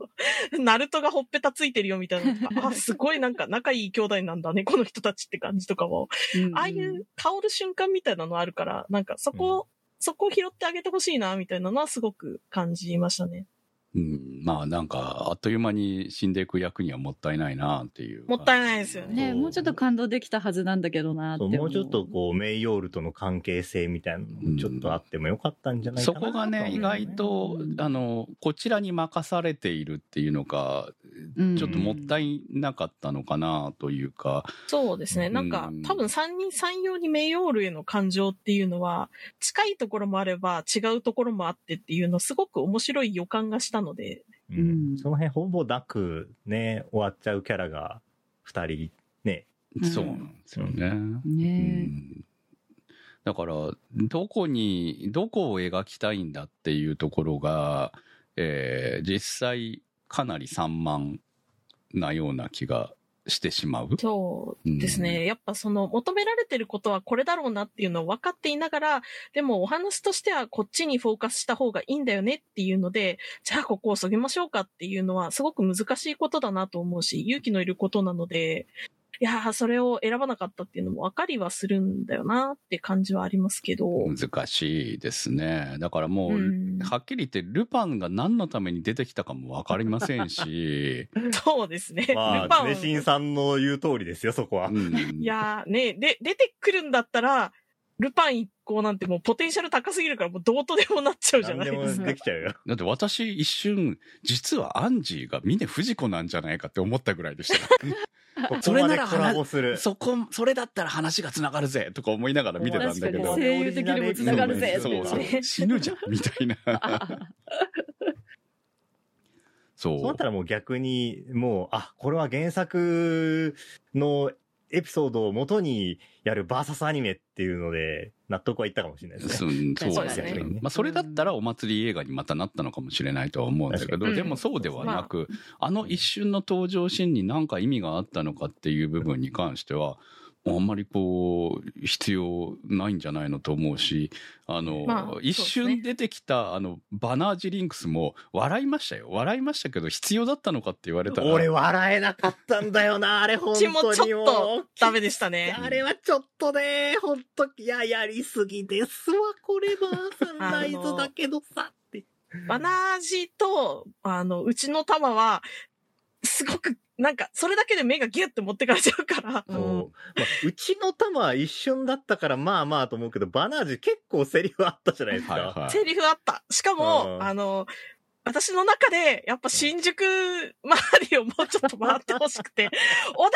ナルトがほっぺたついてるよみたいなのとか、あ、すごいなんか仲いい兄弟なんだね、この人たちって感じとかも、ああいう香る瞬間みたいなのあるから、なんかそこ、そこを拾ってあげてほしいな、みたいなのはすごく感じましたね。うん、まあなんか、あっという間に死んでいく役にはもったいないなっていう。もったいないですよね。ねもうちょっと感動できたはずなんだけどなって思そうもうちょっとこう、メイヨールとの関係性みたいなのもちょっとあってもよかったんじゃないかそなこがね、意外と、あの、こちらに任されているっていうのが、うん。ちょっともったいなかったのかなというか、そうですね。なんかうん、多分三人三様にメイヨールへの感情っていうのは、近いところもあれば違うところもあってっていうの、すごく面白い予感がしたので、うん。うん。その辺ほぼなくね、終わっちゃうキャラが二人ね。うん。そうなんですよね。うねん。だから、どこに、どこを描きたいんだっていうところが、えー実際かなり散漫なような気がしてしまう？そうですね。やっぱその求められてることはこれだろうなっていうのを分かっていながら、でもお話としてはこっちにフォーカスした方がいいんだよねっていうので、じゃあここを削ぎましょうかっていうのはすごく難しいことだなと思うし、勇気のいることなので、いやー、それを選ばなかったっていうのも分かりはするんだよなって感じはありますけど。難しいですね。だからもう、うんはっきり言って、ルパンが何のために出てきたかもわかりませんし、[laughs] そうですね。まあ、ルパンネシンさんの言う通りですよ、そこは。うんいやーね、で、出てくるんだったら、ルパン一行なんてもうポテンシャル高すぎるからもうどうとでもなっちゃうじゃないですか。できちゃうよ。だって私一瞬、実はアンジーが峰不二子なんじゃないかって思ったぐらいでした。[laughs] こそこまでコれなら話ラボする。そこ、それだったら話が繋がるぜとか思いながら見てたんだけど。声優的にも繋がるぜそうそうね死ぬじゃんみたいな。[laughs] そう。そうなったらもう逆に、もう、あ、これは原作のエピソードを元にやるバーサスアニメっていうので、納得はいったかもしれないですね。うんそうですね。まあ、それだったらお祭り映画にまたなったのかもしれないとは思うんだけど、でもそうではなく、あの一瞬の登場シーンに何か意味があったのかっていう部分に関しては、あんまりこう、必要ないんじゃないのと思うし、あの、まあ一瞬出てきた、あの、バナージリンクスも笑いましたよ。笑いましたけど、必要だったのかって言われたら。俺笑えなかったんだよな、あれ本うちも当にもう。ちょっとダメでしたね。[laughs] あれはちょっとね、ほんと、いや、やりすぎですわ、これは、サンライズだけどさ、って。バナージと、あの、うちの玉は、すごくなんか、それだけで目がギュッて持ってかれちゃうから。そう。まあ、うちの玉は一瞬だったからまあまあと思うけど、バナージ結構セリフあったじゃないですか。はいはい。セリフあった。しかも、うんあの、私の中で、やっぱ新宿周りをもうちょっと回ってほしくて、[laughs] お台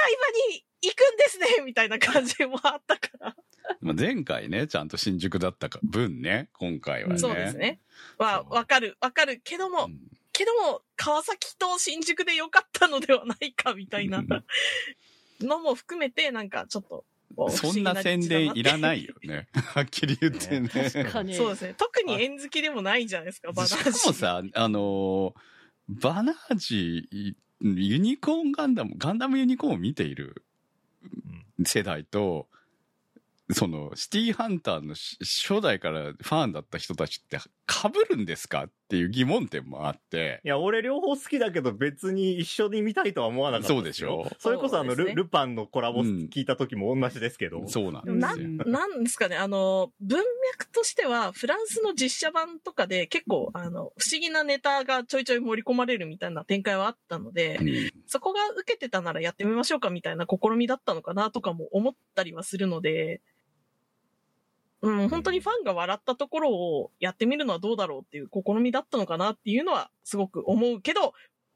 場に行くんですねみたいな感じもあったから。まあ前回ね、ちゃんと新宿だったか分ね、今回はね。そうですね。は、わかる、わかるけども、うんけども、川崎と新宿でよかったのではないか、みたいなうんのも含めて、なんかちょっと、そんな宣伝いらないい。よね。はっきり言ってね。ね確かに。[laughs] そうですね。特に縁付きでもないじゃないですか、バナしージ。かもさ、あのーバナージ、ユニコーンガンダム、ガンダムユニコーンを見ている世代と、その、シティハンターのし初代からファンだった人たちって被るんですか？っていう疑問点もあって、いや、俺両方好きだけど別に一緒に見たいとは思わなかったそうでしょ？それこそあの、そうですね。ルルパンのコラボうん聞いた時も同じですけど。そうなんですよ。ん、なんですかね、あの、文脈としては、フランスの実写版とかで結構、あの、不思議なネタがちょいちょい盛り込まれるみたいな展開はあったので、うん。そこが受けてたならやってみましょうかみたいな試みだったのかなとかも思ったりはするので、うん、本当にファンが笑ったところをやってみるのはどうだろうっていう試みだったのかなっていうのはすごく思うけど、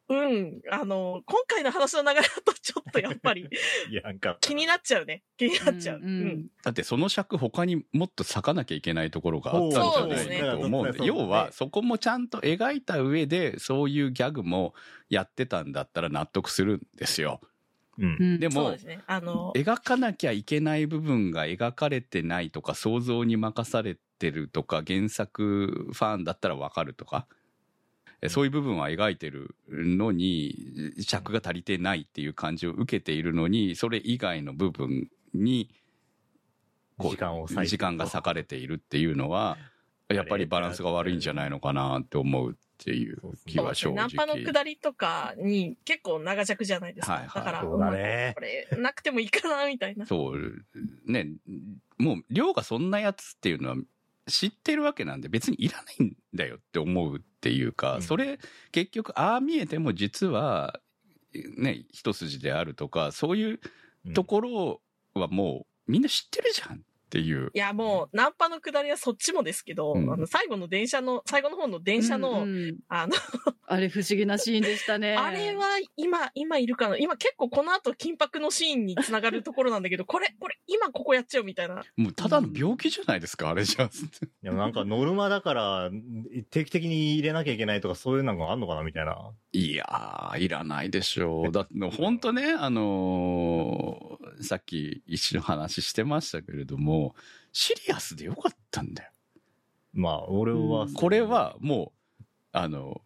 うん、あの、今回の話の流れだとちょっとやっぱり [laughs] いや、なんか。気になっちゃうね。気になっちゃう。ううんん。だってその尺他にもっと咲かなきゃいけないところがあったんじゃないと思う要はそこもちゃんと描いた上でそういうギャグもやってたんだったら納得するんですよ。うんう。んでもそうですね。あの、描かなきゃいけない部分が描かれてないとか想像に任されてるとか原作ファンだったらわかるとか？えそういう部分は描いてるのに尺が足りてないっていう感じを受けているのにそれ以外の部分にこう時間を割いてると時間が割かれているっていうのはやっぱりバランスが悪いんじゃないのかなって思うっていう気は正直。ナンパの下りとかに結構長尺じゃないですか。はいはい。だから、そうだね。これなくてもいいかな、みたいな。そうねもう量がそんなやつっていうのは知ってるわけなんで別にいらないんだよって思うっていうか、うん。それ結局ああ見えても実はね一筋であるとかそういうところはもうみんな知ってるじゃん。っていういや、もう、ナンパの下りはそっちもですけど、うんあの、最後の電車の、最後の方の電車の、うんうんあの、あれ不思議なシーンでしたね。[laughs] あれは今、今いるかな今結構この後緊迫のシーンにつながるところなんだけど、これ、これ、今ここやっちゃうみたいな。もうただの病気じゃないですか、あれじゃ [laughs] でもなんかノルマだから、定期的に入れなきゃいけないとかそういうのがあんのかなみたいな。いやー、いらないでしょう。だって、本当ね、あのーさっき一瞬話してましたけれども、シリアスでよかったんだよ。まあ、俺は、うんこれ、はもう、あの、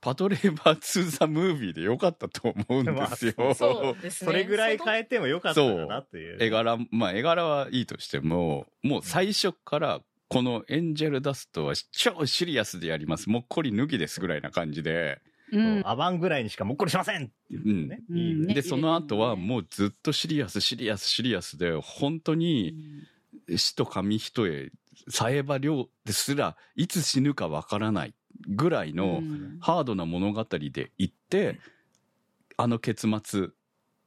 パトレーバー2ザムービーでよかったと思うんですよ。まあそうですね。それぐらいそ変えてもよかったかなっていう。絵柄、まあ絵柄はいいとしても、もう最初から、このエンジェルダストは超シリアスでやります。もっこり脱ぎですぐらいな感じで。うん。アバンぐらいにしかもっこりしませんっていうね。うんねで、その後はもうずっとシリアス、シリアス、シリアスで、本当に死と紙一重、サエバ量ですらいつ死ぬかわからないぐらいのうんハードな物語で行って、あの結末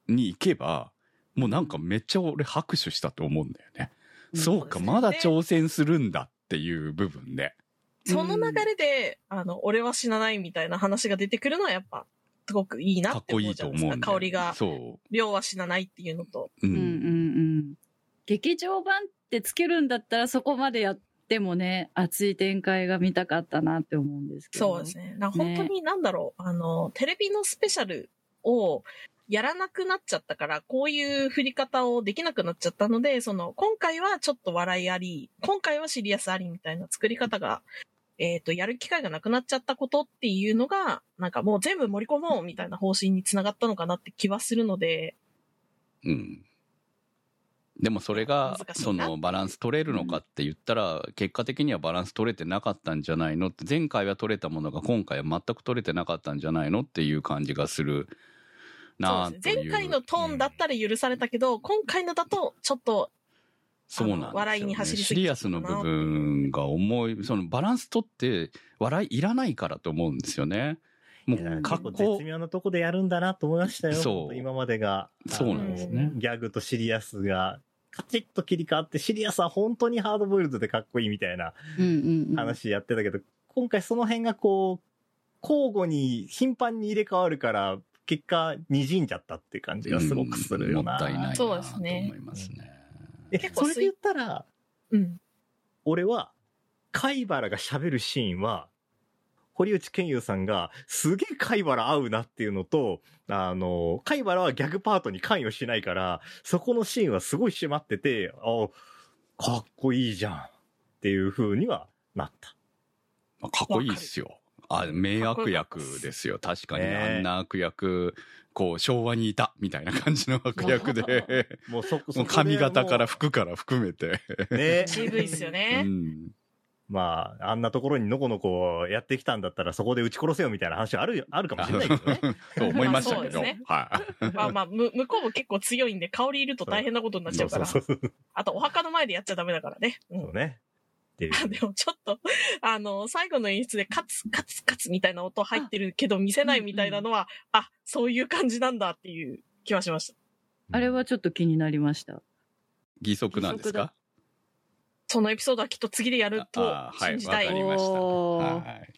に行けば、もうなんかめっちゃ俺拍手したと思うんだよね。うんそうか、まだ挑戦するんだっていう部分で。その流れで、あの、俺は死なないみたいな話が出てくるのはやっぱ、すごくいいなっ思かってこいいうじゃないですか。と思うんだよ香りが、そ量は死なないっていうのと。う。ううんうんうん。劇場版ってつけるんだったらそこまでやってもね、熱い展開が見たかったなって思うんですけど。そうですね。な本当になんだろう、あの、テレビのスペシャルをやらなくなっちゃったから、こういう振り方をできなくなっちゃったので、その、今回はちょっと笑いあり、今回はシリアスありみたいな作り方が、えっ、と、やる機会がなくなっちゃったことっていうのが、なんかもう全部盛り込もうみたいな方針につながったのかなって気はするので、うん。でもそれがそのバランス取れるのかって言ったら結果的にはバランス取れてなかったんじゃないのって前回は取れたものが今回は全く取れてなかったんじゃないのっていう感じがするなあ前回のトーンだったら許されたけど、今回のだとちょっと、そうなんですよ、ね、笑いに走りすシリアスの部分が重いそのバランス取って笑いいらないからと思うんですよねもう格結構好絶妙なとこでやるんだなと思いましたよ。そう今までが。そうなんですねギャグとシリアスが、カチッと切り替わって、シリアスは本当にハードボイルドでかっこいいみたいなうんうんうん。話やってたけど、今回その辺がこう、交互に頻繁に入れ替わるから、結果、滲んじゃったっていう感じがすごくするよな。もったいないなそうとですね思いますね。え結構それで言ったら、うん。俺は、貝原が喋るシーンは、堀内健優さんが、すげえ貝原合うなっていうのと、あの、貝原はギャグパートに関与しないから、そこのシーンはすごい締まってて、あかっこいいじゃんっていう風にはなった。まあかっこいいっすよ。あ、名悪役ですよ。確かに、ねあんな悪役、こう、昭和にいた、みたいな感じの悪役で、[laughs] もうそ、もう髪型からも服から含めて。うね。[laughs] 渋いっすようね。ん。まあ、あんなところにのこのこやってきたんだったら、そこで撃ち殺せよみたいな話はある、あるかもしれないけどね。[laughs] と思いましたけど。ねはい。まあまあ、む向こうも結構強いんで、香りいると大変なことになっちゃうから。あと、お墓の前でやっちゃダメだからね。うんそうね。っていう。あでもちょっと、あの、最後の演出でカツカツカツみたいな音入ってるけど見せないみたいなのは、あ、そういう感じなんだっていう気はしました。あれはちょっと気になりました。義足なんですか？そのエピソードはきっと次でやると信じたい。わかりました。はい。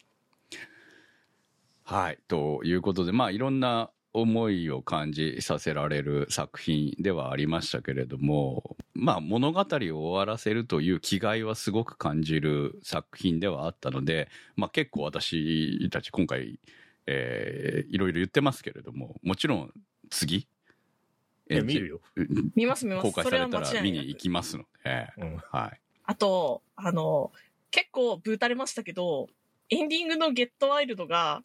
はい。ということで、まあ、いろんな思いを感じさせられる作品ではありましたけれども、まあ、物語を終わらせるという気概はすごく感じる作品ではあったので、まあ、結構私たち今回、えーいろいろ言ってますけれども、もちろん次、いや、見るよ。うん見ます見ます。公開されたら見に行きますので、うん。はい。あと、あの、結構ブータれましたけど、エンディングのゲットワイルドが、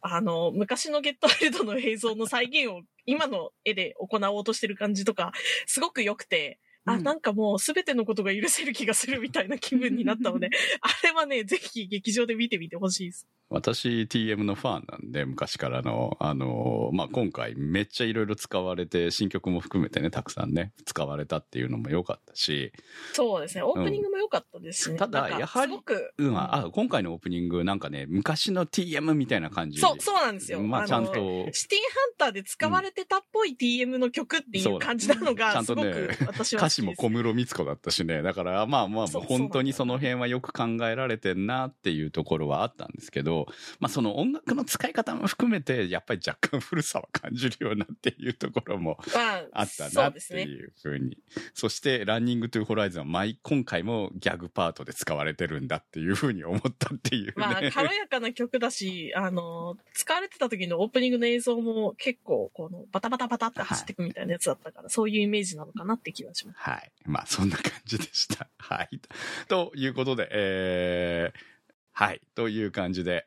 あの、昔のゲットワイルドの映像の再現を今の絵で行おうとしてる感じとか、すごく良くて、あ、うんなんかもう全てのことが許せる気がするみたいな気分になったので、[laughs] あれはね、ぜひ劇場で見てみてほしいです。私 TM のファンなんで昔からのあのまあ今回めっちゃいろいろ使われて新曲も含めてねたくさんね使われたっていうのも良かったし、そうですね。オープニングも良かったですしね。ただなんかやはりすごく、うん、あ今回のオープニングなんかね昔の TM みたいな感じそう、そうなんですよ。まあちゃんのとシティハンターで使われてたっぽい TM の曲っていう感じなのが、すごんとねく私は。歌詞も小室光子だったしねだからまあまあ本当にその辺はよく考えられてんなっていうところはあったんですけど、まあ、その音楽の使い方も含めてやっぱり若干古さは感じるようなっていうところもまあ、あったそなっ。ていうふうに。そして、ランニングトゥホライズンは毎、今回もギャグパートで使われてるんだっていうふうに思ったっていうね。まあ、軽やかな曲だし、あの、使われてた時のオープニングの映像も結構、この、バタバタバタって走っていくみたいなやつだったから、そういうイメージなのかなって気がします。はい。まあ、そんな感じでした。はい。ということで、えー、はい。という感じで、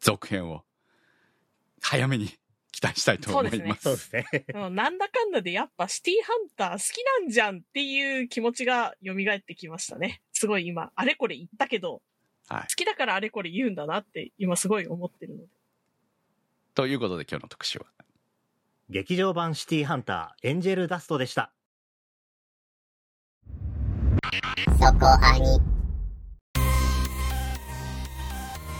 続編を、早めに期待したいと思います。そうですね。うんなんだかんだでやっぱシティハンター好きなんじゃんっていう気持ちが蘇ってきましたね。すごい今、あれこれ言ったけど、はい好。きだからあれこれ言うんだなって今すごい思ってるので。ということで、今日の特集は、劇場版シティハンター、エンジェルダストでした。そこアニ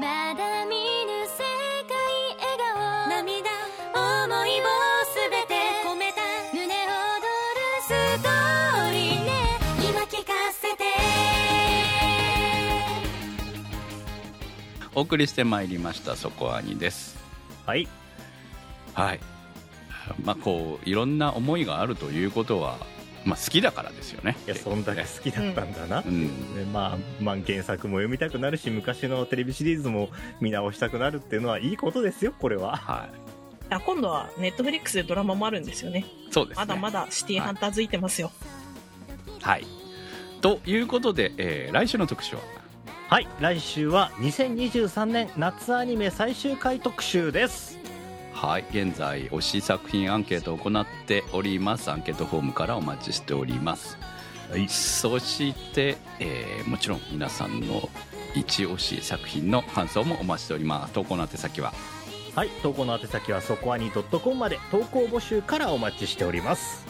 まだ見ぬ世界笑顔涙思いをすべて込めた胸躍るストーリーね今聞かせてお送りしてまいりました、そこアニです。はい。はい。まあ、こう、いろんな思いがあるということは、まあ、好きだからですよね。いや、そんだけ好きだったんだな。うん。でまあ、まあ、原作も読みたくなるし、昔のテレビシリーズも見直したくなるっていうのはいいことですよ、これは。はい。あ今度はネットフリックスでドラマもあるんですよね。そうですね。まだまだシティハンター付いてますよ。はい。ということで、えー来週の特集は、はい来週は2023年夏アニメ最終回特集ですはい現在推し作品アンケートを行っております。アンケートフォームからお待ちしております、そして、えーもちろん皆さんの一押し作品の感想もお待ちしております。投稿の宛先は？はい投稿の宛先はそこアニ .com まで。投稿募集からお待ちしております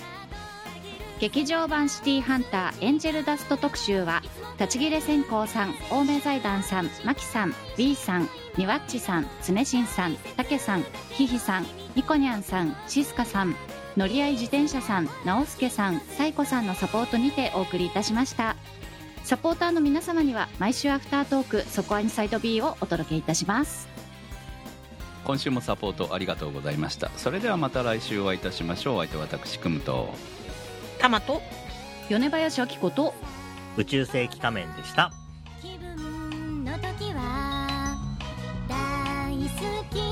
劇場版シティハンターエンジェルダスト特集は立ち切れ線香さん青梅財団さんマキさん B さんニワッチさん常新さんたけさんひひさんニコニャンさんシスカさん乗り合い自転車さん直輔さんサイコさんのサポートにてお送りいたしました。サポーターの皆様には毎週アフタートークそこアニサイド B をお届けいたします。今週もサポートありがとうございました。それではまた来週お会いいたしましょう。相手は私くむと。タマと米林明子と。宇宙世紀仮面でした。気分の時は大好き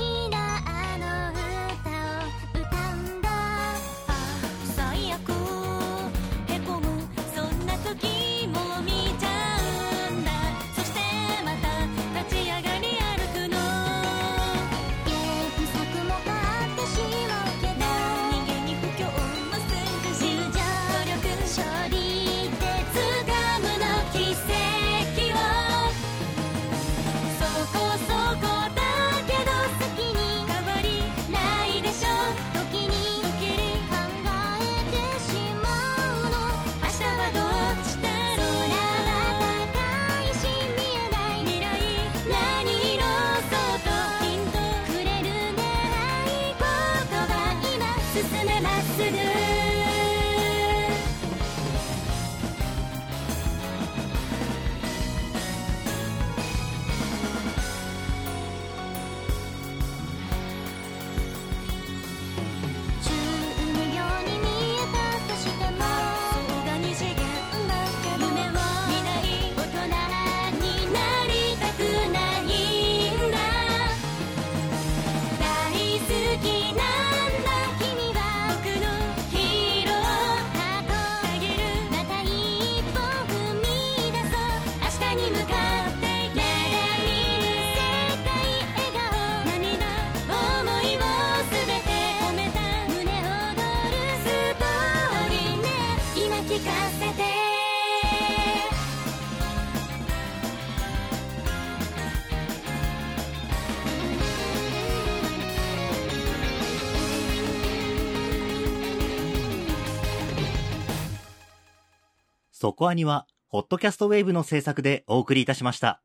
コアニはホットキャストウェーブの制作でお送りいたしました。